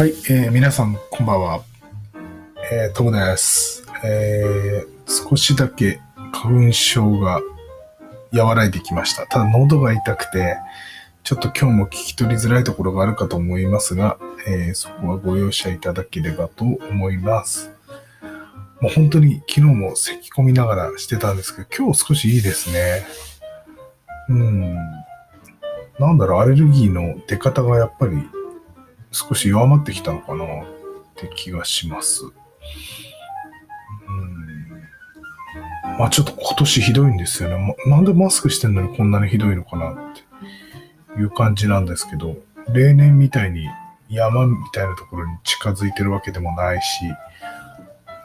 はい、えー、皆さんこんばんは。えー、トムです。えー、少しだけ花粉症が和らいできました。ただ喉が痛くて、ちょっと今日も聞き取りづらいところがあるかと思いますが、えー、そこはご容赦いただければと思います。もう本当に昨日も咳込みながらしてたんですけど、今日少しいいですね。うん。なんだろう、アレルギーの出方がやっぱり少し弱まってきたのかな？って気がします。うん。まあちょっと今年ひどいんですよね。なんでマスクしてんのにこんなにひどいのかなっていう感じなんですけど、例年みたいに山みたいなところに近づいてるわけでもないし、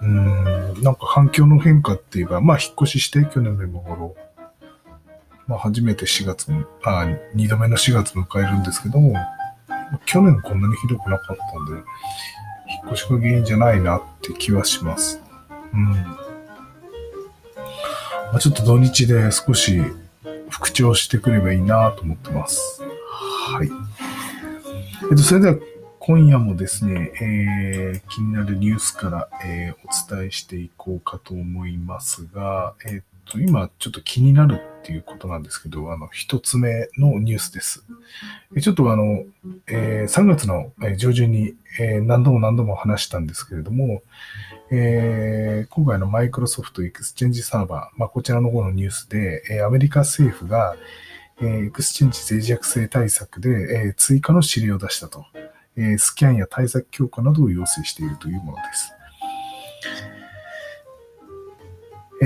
うん、なんか環境の変化っていうか、まあ引っ越しして去年の今頃、まあ初めて4月、あ、2度目の4月迎えるんですけども、去年こんなにひどくなかったんで、引っ越しが原因じゃないなって気はします。うん。まあ、ちょっと土日で少し復調してくればいいなと思ってます。はい。えっと、それでは今夜もですね、えー、気になるニュースから、えー、お伝えしていこうかと思いますが、えっ今ちょっと気になるっていうことなんですけど、あの、一つ目のニュースです。ちょっとあの、えー、3月の上旬に、えー、何度も何度も話したんですけれども、えー、今回のマイクロソフトエクスチェンジサーバー、まあ、こちらの方のニュースで、えアメリカ政府が、えエクスチェンジ脆弱性対策で、え追加の指令を出したと、えスキャンや対策強化などを要請しているというものです。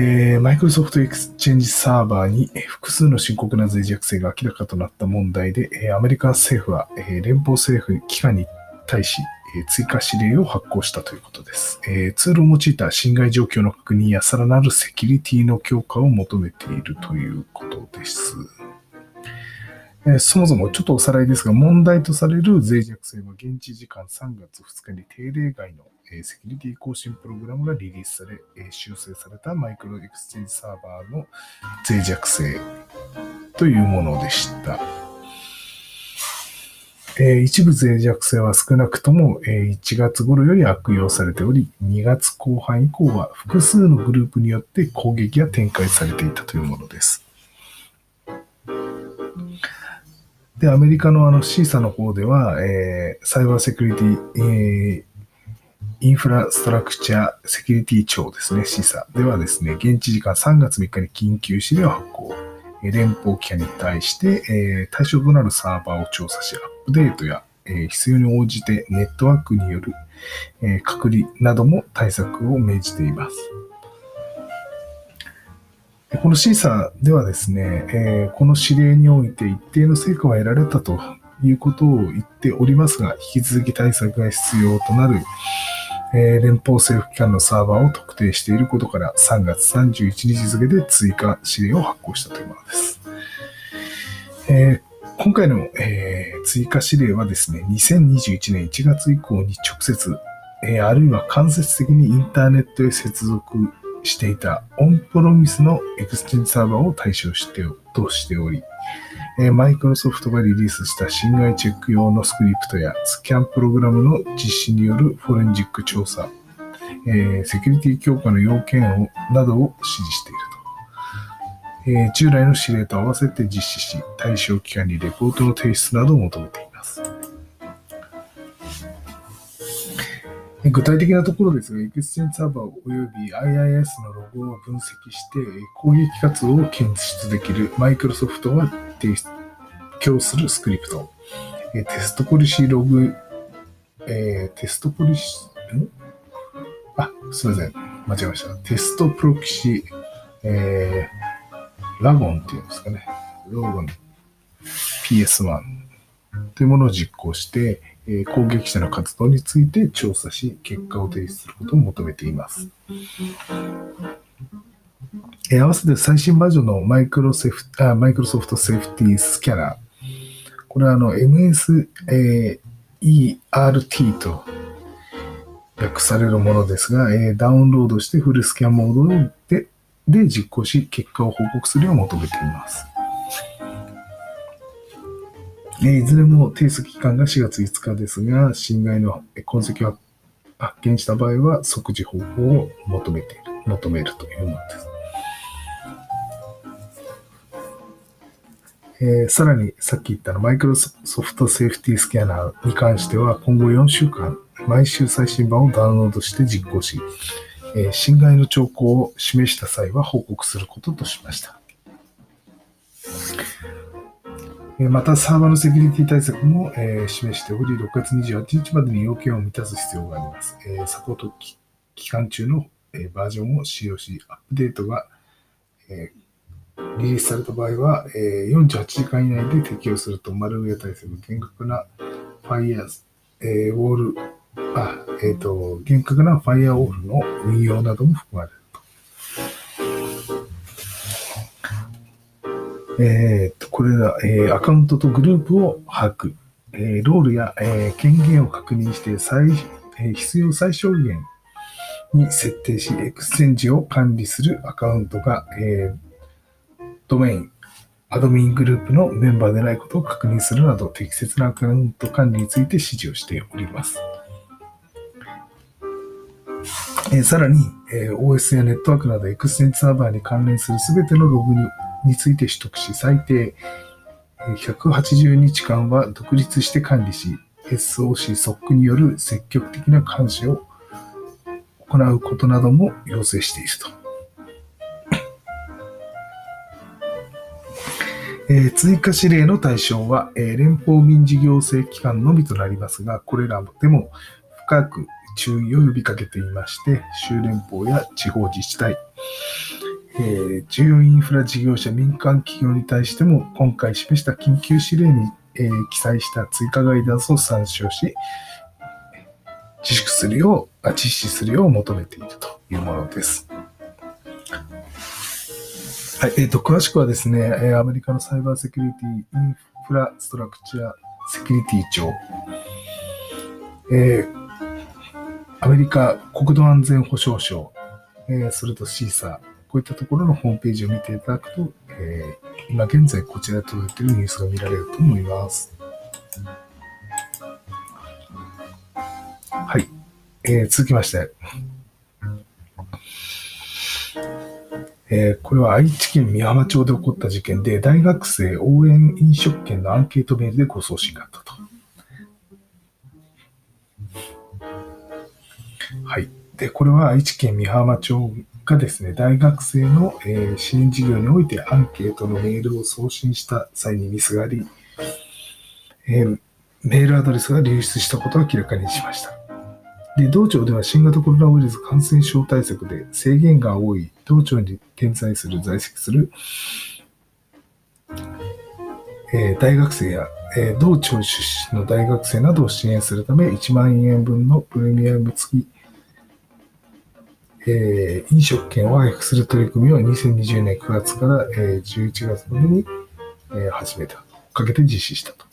えー、マイクロソフトエクスチェンジサーバーに複数の深刻な脆弱性が明らかとなった問題で、え、アメリカ政府は、えー、連邦政府機関に対し、え、追加指令を発行したということです、え。ツールを用いた侵害状況の確認やさらなるセキュリティの強化を求めているということです。え、そもそもちょっとおさらいですが、問題とされる脆弱性は現地時間3月2日に定例外のセキュリティ更新プログラムがリリースされ、修正されたマイクロエクスチェンジサーバーの脆弱性というものでした。一部脆弱性は少なくとも1月頃より悪用されており、2月後半以降は複数のグループによって攻撃が展開されていたというものです。で、アメリカのあの CISA の方では、えー、サイバーセキュリティ、えーインフラストラクチャーセキュリティ庁ですね、示唆ではですね、現地時間3月3日に緊急指令を発行。連邦機関に対して、え、対象となるサーバーを調査し、アップデートや、え、必要に応じてネットワークによる、え、隔離なども対策を命じています。この審査ではですね、え、この指令において一定の成果は得られたということを言っておりますが、引き続き対策が必要となる、え連邦政府機関のサーバーを特定していることから3月31日付で追加指令を発行したというものです。えー、今回の、えー、追加指令はですね、2021年1月以降に直接、えー、あるいは間接的にインターネットへ接続していたオンプレミスのエクスチェンジサーバーを対象してとしており、マイクロソフトがリリースした侵害チェック用のスクリプトやスキャンプログラムの実施によるフォレンジック調査、えー、セキュリティ強化の要件をなどを指示していると、えー、従来の指令と合わせて実施し、対象機関にレポートの提出などを求めています。具体的なところですが、エクスチェンサーバー及び IIS のログを分析して攻撃活動を検出できるマイクロソフトが提供するスクリプト。えテストポリシーログ、えー、テストポリシー、ん？あ、すみません。間違えました。テストプロキシ、えー、ラゴンっていうんですかね。ロゴン PS1 というものを実行して、え攻撃者の活動について調査し、結果を提出することを求めています。合わせて最新バージョンのマイクロセフあマイクロソフトセーフティースキャナー。これはあの MSERT と訳されるものですが、えダウンロードしてフルスキャンモードでで実行し、結果を報告するよう求めています。えいずれも提出期間が4月5日ですが、侵害の痕跡を発見した場合は即時方法を求めている、求めるというものです。えー、さらに、さっき言ったの、マイクロソフトセーフティースキャナーに関しては、今後4週間、毎週最新版をダウンロードして実行し、えー、侵害の兆候を示した際は報告することとしました。また、サーバーのセキュリティ対策も、えー、示しており、6月28日までに要件を満たす必要があります。えー、サポート期間中の、えー、バージョンを使用し、アップデートが、えリリースされた場合は、え48時間以内で適用すると、マルウェア対策、厳格なファイア、えー、ウォール、あ、えっ、と、厳格なファイアウォールの運用なども含まれると。えー、これら、えー、アカウントとグループを把握、えー、ロールや、えー、権限を確認して最、えー、必要最小限に設定し、エクスチェンジを管理するアカウントが、えー、ドメイン、アドミングループのメンバーでないことを確認するなど、適切なアカウント管理について指示をしております。え、さらに、え、OS やネットワークなどエクスチェンジサーバーに関連するすべてのログにについて取得し、最低180日間は独立して管理し、SOC ソックによる積極的な監視を行うことなども要請していると。え、追加指令の対象は、え、連邦民事行政機関のみとなりますが、これらでも深く注意を呼びかけていまして、州連邦や地方自治体、え、重要インフラ事業者、民間企業に対しても、今回示した緊急指令に、え、記載した追加ガイダンスを参照し、自粛するよう、実施するよう求めているというものです。はい、えっ、ー、と、詳しくはですね、えアメリカのサイバーセキュリティインフラストラクチャーセキュリティ庁、えー、アメリカ国土安全保障省、えー、それとシーサー、こういったところのホームページを見ていただくと、えー、今現在こちらで届いているニュースが見られると思います。はい。えー、続きまして、えー、これは愛知県美浜町で起こった事件で、大学生応援飲食券のアンケートメールでご送信があったと。はい。で、これは愛知県美浜町がですね、大学生の、えー、支援事業においてアンケートのメールを送信した際にミスがあり、えー、メールアドレスが流出したことを明らかにしました。で、道庁では新型コロナウイルス感染症対策で制限が多い道庁に点在する、在籍する、えー、大学生や、えー、道庁出身の大学生などを支援するため1万円分のプレミアム付きえー、飲食券を配布する取り組みを2020年9月から、えー、11月までに、えー、始めた。かけて実施したと。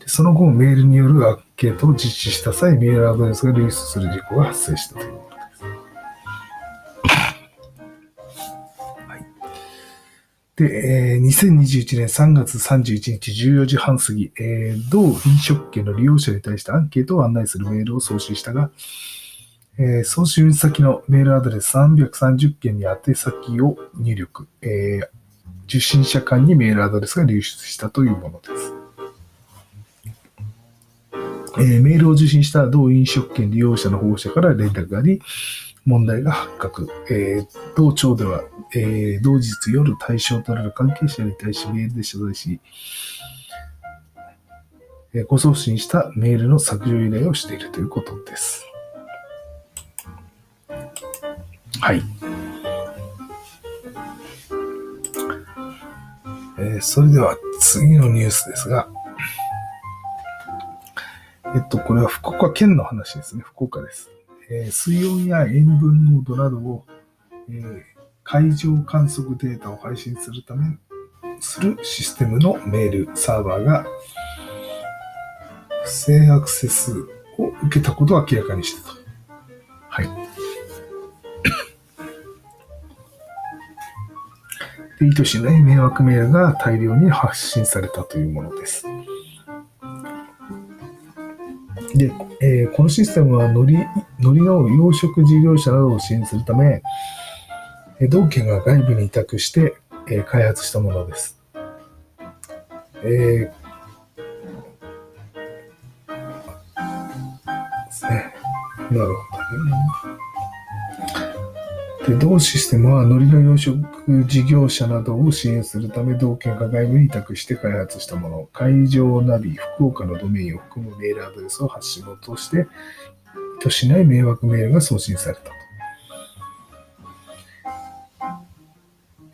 でその後、メールによるケートを実施した際、メールアドレスが流出する事故が発生したということです。はい、で、えー、2021年3月31日14時半過ぎ、えー、同飲食券の利用者に対してアンケートを案内するメールを送信したが、えー、送信先のメールアドレス330件に宛先を入力、えー、受信者間にメールアドレスが流出したというものです。えー、メールを受信した同飲食券利用者の保護者から連絡があり、問題が発覚。えー、同庁では、えー、同日夜対象となる関係者に対しメールで謝罪し、えー、ご送信したメールの削除依頼をしているということです。はい。えー、それでは次のニュースですが、えっと、これは福岡県の話ですね。福岡です。えー、水温や塩分濃度などを、えー、海上観測データを配信するため、するシステムのメールサーバーが不正アクセスを受けたことを明らかにしたと。はい。で意図しない迷惑メールが大量に発信されたというものです。で、えー、このシステムは海苔海苔の養殖事業者などを支援するため、同県が外部に委託して、えー、開発したものです。えー、ですね。なるほどね。で同システムは海苔の養殖事業者などを支援するため、道県が外部に委託して開発したもの、会場ナビ、福岡のドメインを含むメールアドレスを発信元として、意図しない迷惑メールが送信されたと。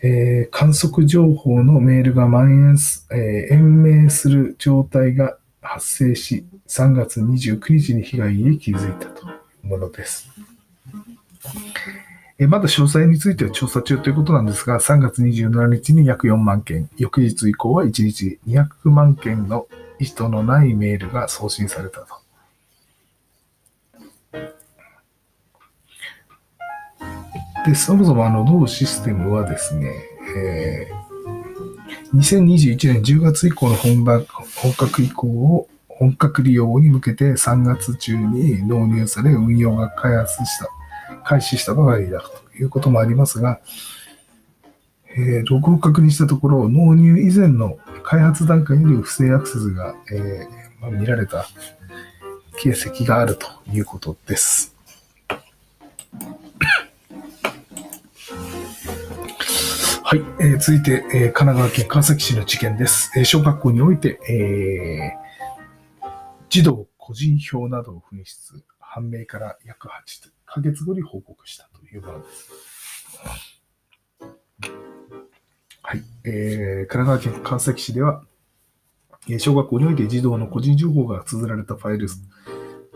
えー、観測情報のメールが蔓延す、えー、延命する状態が発生し、3月29日に被害に気づいたというものです。えまだ詳細については調査中ということなんですが、3月27日に約4万件、翌日以降は1日200万件の意図のないメールが送信されたと。で、そもそもあの、同システムはですね、えー、2021年10月以降の本本格移行を本格利用に向けて3月中に導入され運用が開発した開始したばかりだということもありますが、えー、ログを確認したところ、納入以前の開発段階より不正アクセスが、えーまあ、見られた形跡があるということです。はい、えー、続いて、えー、神奈川県川崎市の事件です。えー、小学校において、えー、児童個人票などを紛失、判明から約8ヶ月後に報告したというものです。はい。えー、神奈川県川崎市では、小学校において児童の個人情報が綴られたファイル、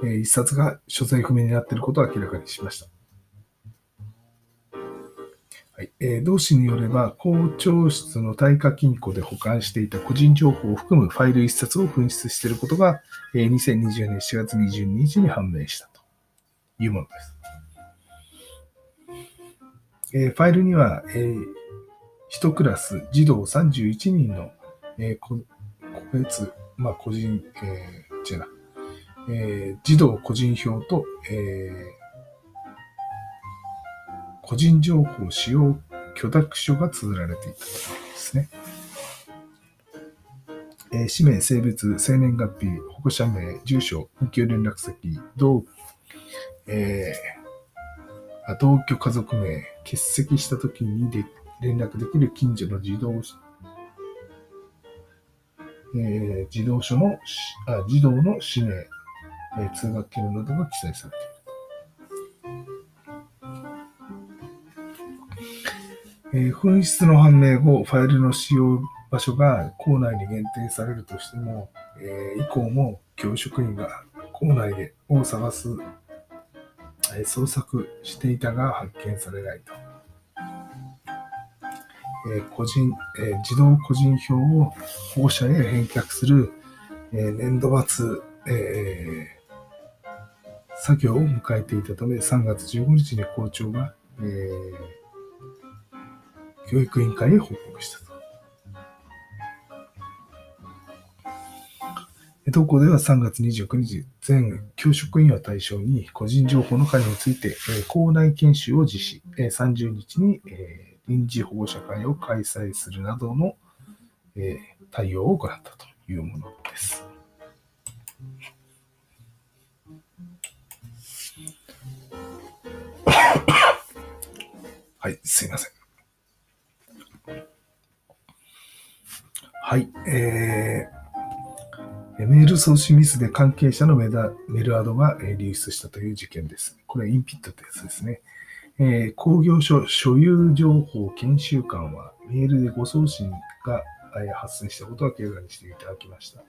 えー、一冊が所在不明になっていることを明らかにしました。はいえー、同氏によれば、校長室の耐火金庫で保管していた個人情報を含むファイル一冊を紛失していることが、えー、2020年4月22日に判明したというものです。えファイルには、えー、1クラス児童31人の、えー、個別、まあ、個人、えー、違うな、えー、児童個人票と、え、個人情報使用許諾書が綴られていたとですね。え、氏名、性別、生年月日、保護者名、住所、緊急連絡先、同、えー、同居家族名、欠席した時にで連絡できる近所の児童、えー、児童書のあ、児童の氏名、えー、通学記録などが記載されている。えー、紛失の判明後、ファイルの使用場所が校内に限定されるとしても、えー、以降も教職員が校内でを探す捜索していたが発見されないと。えー、個人、え、自動個人票を保護者へ返却する、え、年度末、え作業を迎えていたため、3月15日に校長が、え教育委員会へ報告した。同校では3月29日、全教職員を対象に個人情報の管理について、校内研修を実施、30日に臨時保護者会を開催するなどの対応を行ったというものです。はい、すいません。はい、えー、メール送信ミスで関係者のメメールアドが流出したという事件です。これはインピットってやつですね。えー、工業所所有情報研修官はメールで誤送信が発生したことを明らかにしていただきました。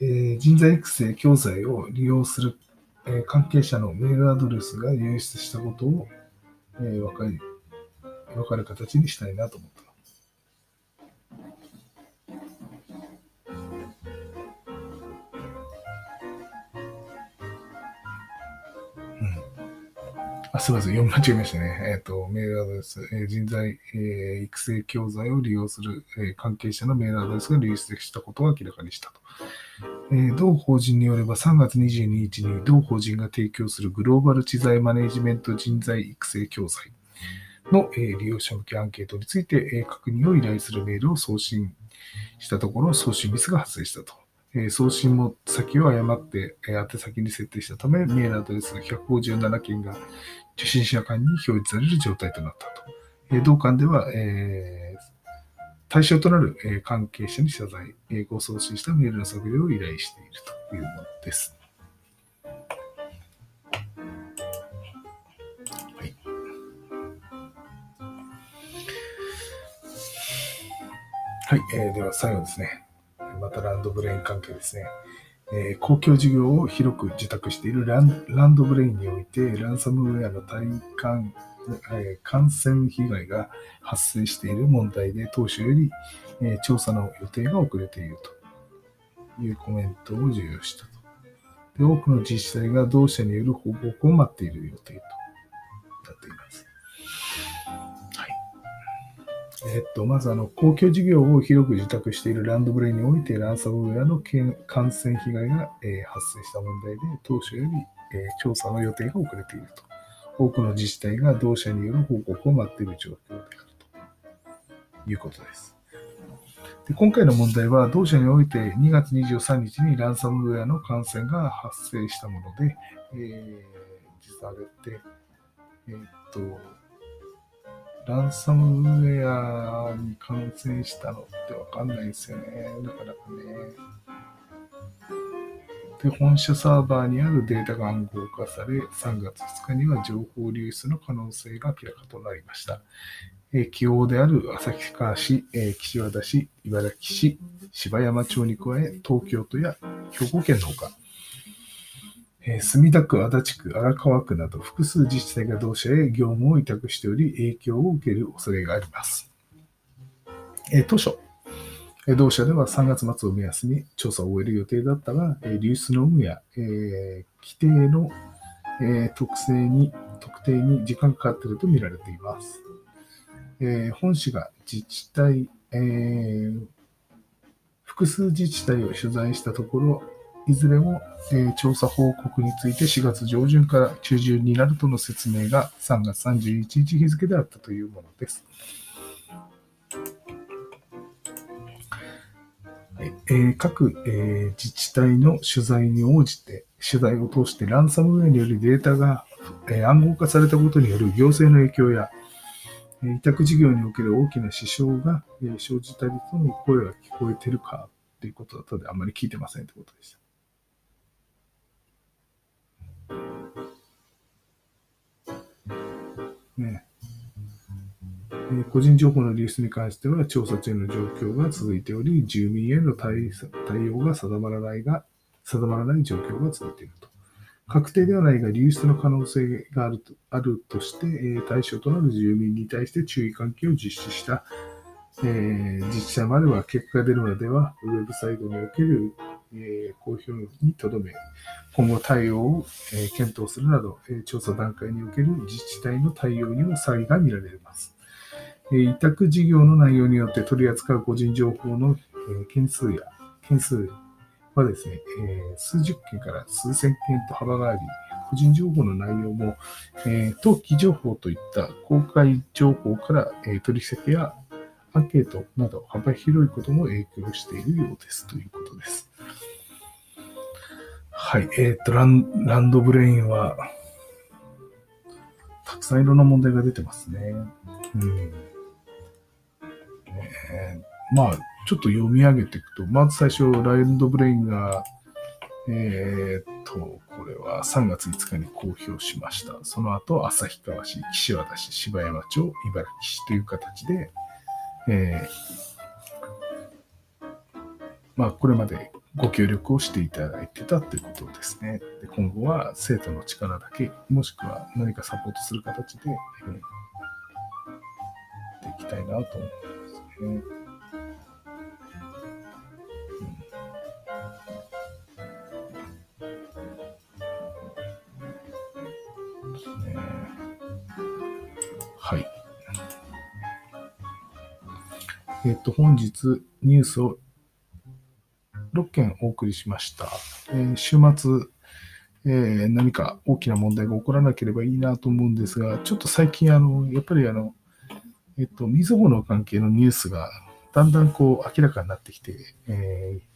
えー、人材育成教材を利用する、えー、関係者のメールアドレスが流出したことを、えー、分かり分かる形にしたいなと思ってあ、すみません。読み間違えましたね。えっ、と、メールアドレス、えー人材、えー育成教材を利用する、え関係者のメールアドレスが流出したことを明らかにしたと。え同法人によれば3月22日に同法人が提供するグローバル知財マネジメント人材育成教材の、え利用者向けアンケートについて、え確認を依頼するメールを送信したところ、送信ミスが発生したと。え送信も先を誤って、えー宛先に設定したため、メールアドレス157件が受信者間に表示される状態となったと。えー同館では、えー対象となる、えー関係者に謝罪、えーご送信したメールの削除を依頼しているというものです。はい。はい、えーでは最後ですね。またランドブレイン関係ですね。えー公共事業を広く受託しているランドブレインにおいて、ランサムウェアの体感、えー感染被害が発生している問題で、当初より、えー調査の予定が遅れているというコメントを授与したと。で多くの自治体が同社による報告を待っている予定となっています。えっと、まずあの、公共事業を広く受託しているランドブレインにおいて、ランサムウェアの感染被害が、え発生した問題で、当初より、え調査の予定が遅れていると。多くの自治体が同社による報告を待っている状況であるということです。で今回の問題は、同社において2月23日にランサムウェアの感染が発生したもので、えー実はあれって、えーっと、ランサムウェアに感染したのってわかんないですよね。なかなかね。で、本社サーバーにあるデータが暗号化され、3月2日には情報流出の可能性が明らかとなりました。えー、起用である旭川市、えー岸和田市、茨城市、芝山町に加え、東京都や兵庫県のほか、えー墨田区、足立区、荒川区など複数自治体が同社へ業務を委託しており、影響を受ける恐れがあります。えー当初、え同社では3月末を目安に調査を終える予定だったが、えー流出の有無や、えー規定の、えー特性に、特定に時間がかかっていると見られています。えー本市が自治体、えー複数自治体を取材したところ、いずれも、え調査報告について4月上旬から中旬になるとの説明が3月31日日付であったというものです。え各、え自治体の取材に応じて、取材を通してランサムウェアによるデータが、え暗号化されたことによる行政の影響や、え委託事業における大きな支障が、え生じたりとの声が聞こえてるかということだったので、あまり聞いてませんということでした。ねえ個人情報の流出に関しては調査中の状況が続いており、住民への対対応が定まらないが、定まらない状況が続いていると。確定ではないが流出の可能性があるとあるとして、え対象となる住民に対して注意喚起を実施した、えー自治体までは結果が出るまでは、ウェブサイトにおける、え公表にとどめ、今後対応を、え検討するなど、え調査段階における自治体の対応にも差異が見られます。え委託事業の内容によって取り扱う個人情報の、え件数や、件数はですね、え数十件から数千件と幅があり、個人情報の内容も、え登記情報といった公開情報から、え取引やアンケートなど幅広いことも影響しているようですということです。はい。えっ、とラン、ランドブレインは、たくさんいろんな問題が出てますね。うん。えーまあ、ちょっと読み上げていくと、まず最初、ランドブレインが、えーっと、これは3月5日に公表しました。その後、旭川市、岸和田市、芝山町、茨城市という形で、えーまあ、これまでご協力をしていただいてたっていうことですね。で今後は生徒の力だけ、もしくは何かサポートする形で、うん、ていきたいなと思いまですね。えっと、本日ニュースを6件お送りしました。えー、週末、えー、何か大きな問題が起こらなければいいなと思うんですが、ちょっと最近、あの、やっぱりあの、えっ、と、みずほの関係のニュースがだんだんこう明らかになってきて、えー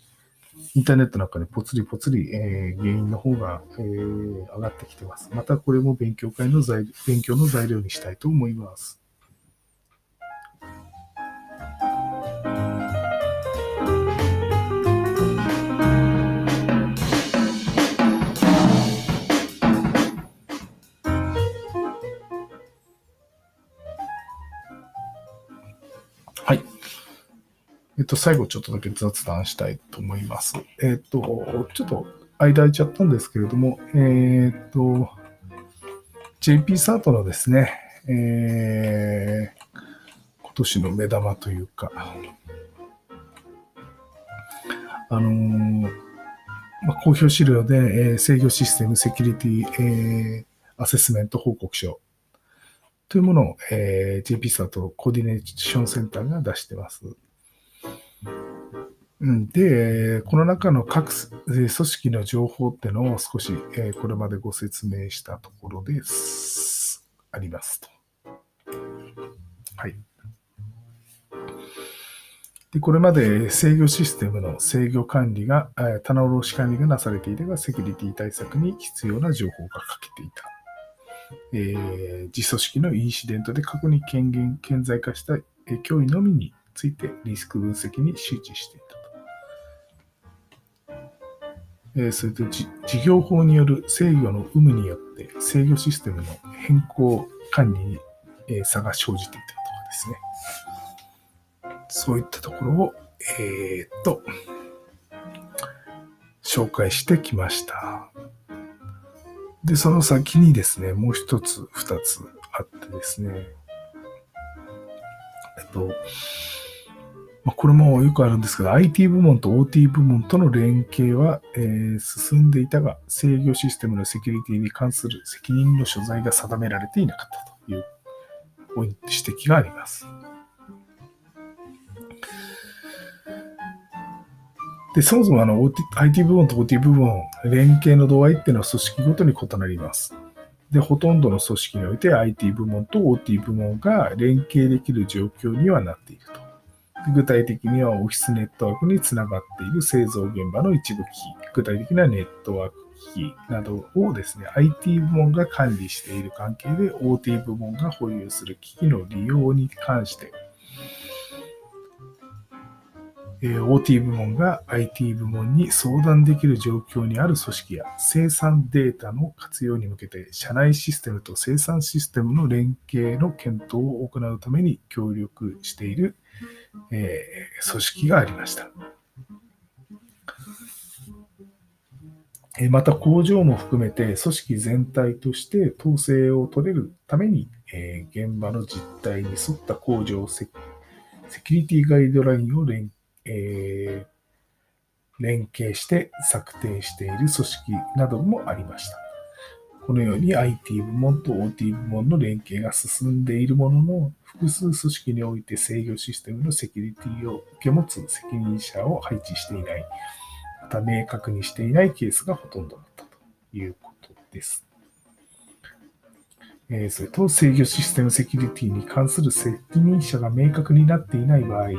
インターネットの中でぽつりぽつり、え、原因の方が、えー、上がってきてます。またこれも勉強会の材、勉強の材料にしたいと思います。えっと、最後ちょっとだけ雑談したいと思います。えっと、ちょっと間空いちゃったんですけれども、えっと、JP サートのですね、えー、今年の目玉というか、あのー、まあ、公表資料で、えー、制御システムセキュリティ、えー、アセスメント報告書というものを、えー、JP サートコーディネーションセンターが出してます。うんで、この中の各組織の情報っていうのを少しえこれまでご説明したところです。ありますと。はい。でこれまで制御システムの制御管理が、棚卸し管理がなされていたが、セキュリティ対策に必要な情報が欠けていた。えー、自組織のインシデントで過去に権限、顕在化した脅威のみについてリスク分析に周知していたと。えー、それと事業法による制御の有無によって制御システムの変更管理に、えー、差が生じていたとかですね。そういったところを、えー、っと、紹介してきました。で、その先にですね、もう一つ、二つあってですね、えっと、まあ、これもよくあるんですけど、IT 部門と OT 部門との連携は、えー、進んでいたが、制御システムのセキュリティに関する責任の所在が定められていなかったという指摘があります。で、そもそもあの OT IT 部門と OT 部門、連携の度合いっていうのは組織ごとに異なります。で、ほとんどの組織において IT 部門と OT 部門が連携できる状況にはなっていると。具体的にはオフィスネットワークにつながっている製造現場の一部機器、具体的なネットワーク機器などをですね、IT 部門が管理している関係で OT 部門が保有する機器の利用に関して、OT 部門が IT 部門に相談できる状況にある組織や生産データの活用に向けて社内システムと生産システムの連携の検討を行うために協力しているえー、組織がありました。また工場も含めて組織全体として統制を取れるために、えー、現場の実態に沿った工場セキュリティガイドラインを連,、えー、連携して策定している組織などもありました。このように IT 部門と OT 部門の連携が進んでいるものの、複数組織において制御システムのセキュリティを受け持つ責任者を配置していない、また明確にしていないケースがほとんどだったということです。え、それと制御システムセキュリティに関する責任者が明確になっていない場合、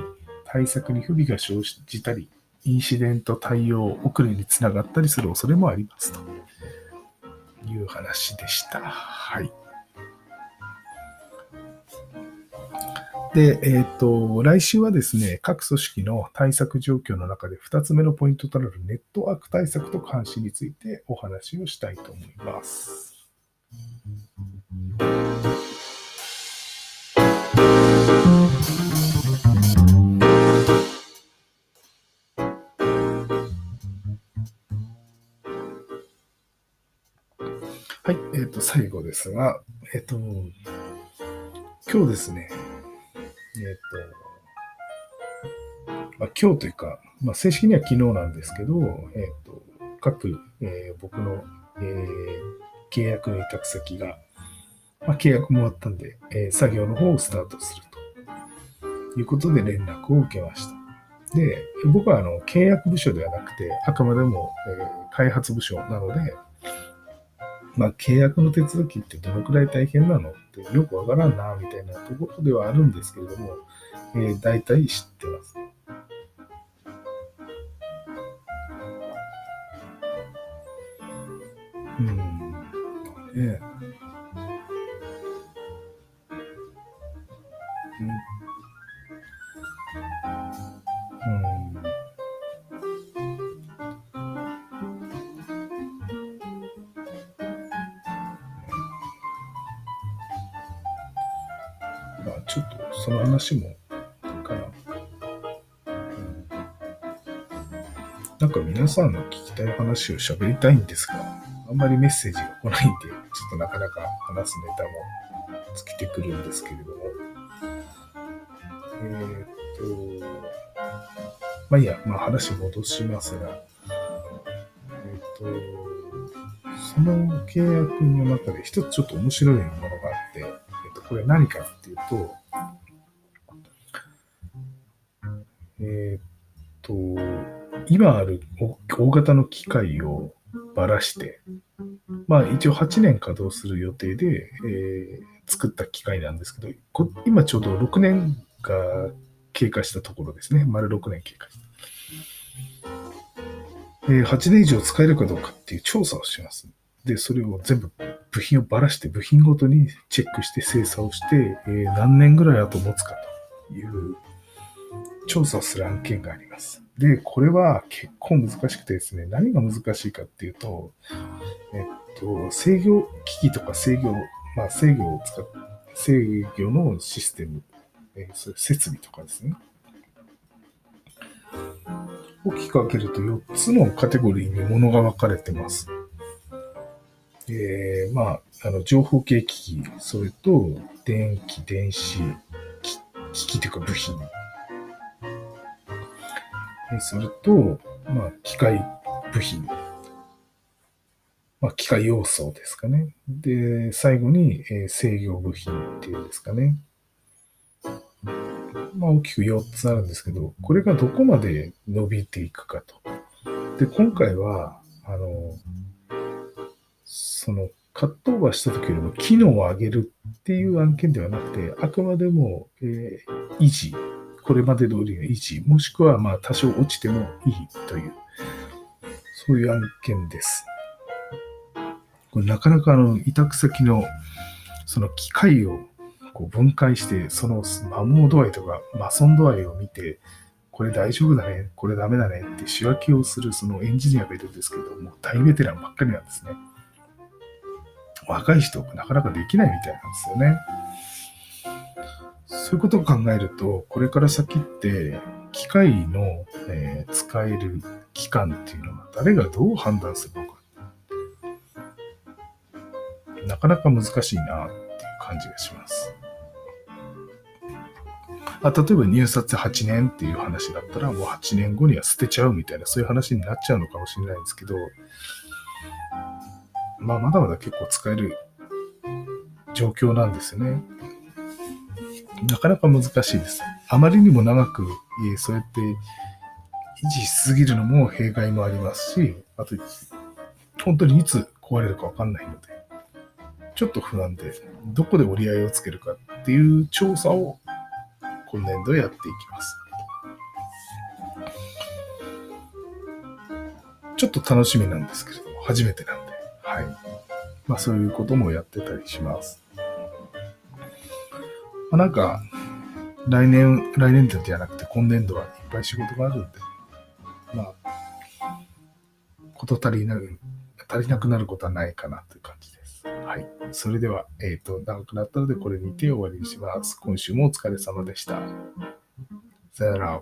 対策に不備が生じたり、インシデント対応遅れにつながったりする恐れもありますという話でした。はい。で、えっ、ー、と、来週はですね、各組織の対策状況の中で2つ目のポイントとなるネットワーク対策と監視についてお話をしたいと思います。最後ですが、えっ、と、今日ですね、えっ、と、まあ、今日というか、まあ、正式には昨日なんですけど、えっ、と、各、え僕の、え契約の委託先が、まあ、契約も終わったんで、え作業の方をスタートすると。いうことで連絡を受けました。で、僕はあの契約部署ではなくて、あくまでも、えー開発部署なので、まあ、契約の手続きってどのくらい大変なの？ってよくわからんな、みたいなところではあるんですけれども、えー、大体知ってます。うん。ねえー。話も、かな。うんなんか皆さんの聞きたい話を喋りたいんですが、あんまりメッセージが来ないんで、ちょっとなかなか話すネタも尽きてくるんですけれども。えーっと、まあいいや、まあ話戻しますが、えーっと、その契約の中で一つちょっと面白いものがあって、えっと、これ何かっていうと、今ある大型の機械をばらして、まあ一応8年稼働する予定で、えー作った機械なんですけど、今ちょうど6年が経過したところですね。丸6年経過した。え8年以上使えるかどうかっていう調査をします。で、それを全部部品をばらして部品ごとにチェックして精査をして、えー何年ぐらい後持つかという調査する案件があります。で、これは結構難しくてですね、何が難しいかっていうと、えっと、制御機器とか制御、まあ制御を使っ制御のシステム、えーそういう設備とかですね。大きく分けると4つのカテゴリーに物が分かれてます。えー、まあ、あの、情報系機器、それと、電気、電子、機器というか部品。えーそれと、まあ、機械部品。まあ、機械要素ですかね。で、最後に、え制御部品っていうんですかね。まあ、大きく4つあるんですけど、これがどこまで伸びていくかと。で、今回は、あの、その、カットオーバーした時よりも機能を上げるっていう案件ではなくて、あくまでも、えー維持、これまで通りの維持、もしくはまあ多少落ちてもいいという、そういう案件です。これなかなかあの、委託先の、その機械をこう分解して、その摩耗度合いとかマソン度合いを見て、これ大丈夫だね、これダメだねって仕分けをするそのエンジニアがいるんですけども、大ベテランばっかりなんですね。若い人なかなかできないみたいなんですよね。そういうことを考えると、これから先って、機械の、えー使える期間っていうのは誰がどう判断するのか。なかなか難しいなっていう感じがします。あ例えば入札8年っていう話だったら、もう8年後には捨てちゃうみたいな、そういう話になっちゃうのかもしれないんですけど、まあ、まだまだ結構使える状況なんですよね。なかなか難しいです。あまりにも長く、えそうやって維持しすぎるのも弊害もありますし、あと、本当にいつ壊れるかわかんないので、ちょっと不安で、どこで折り合いをつけるかっていう調査を今年度やっていきます。ちょっと楽しみなんですけれども、初めてなんで、はい。まあそういうこともやってたりします。まあ、なんか、来年、来年度じゃなくて今年度はいっぱい仕事があるんで、まあ、こと足りなく、足りなくなることはないかなという感じです。はい。それでは、えっ、と、長くなったのでこれにて終わりにします。今週もお疲れ様でした。さよなら。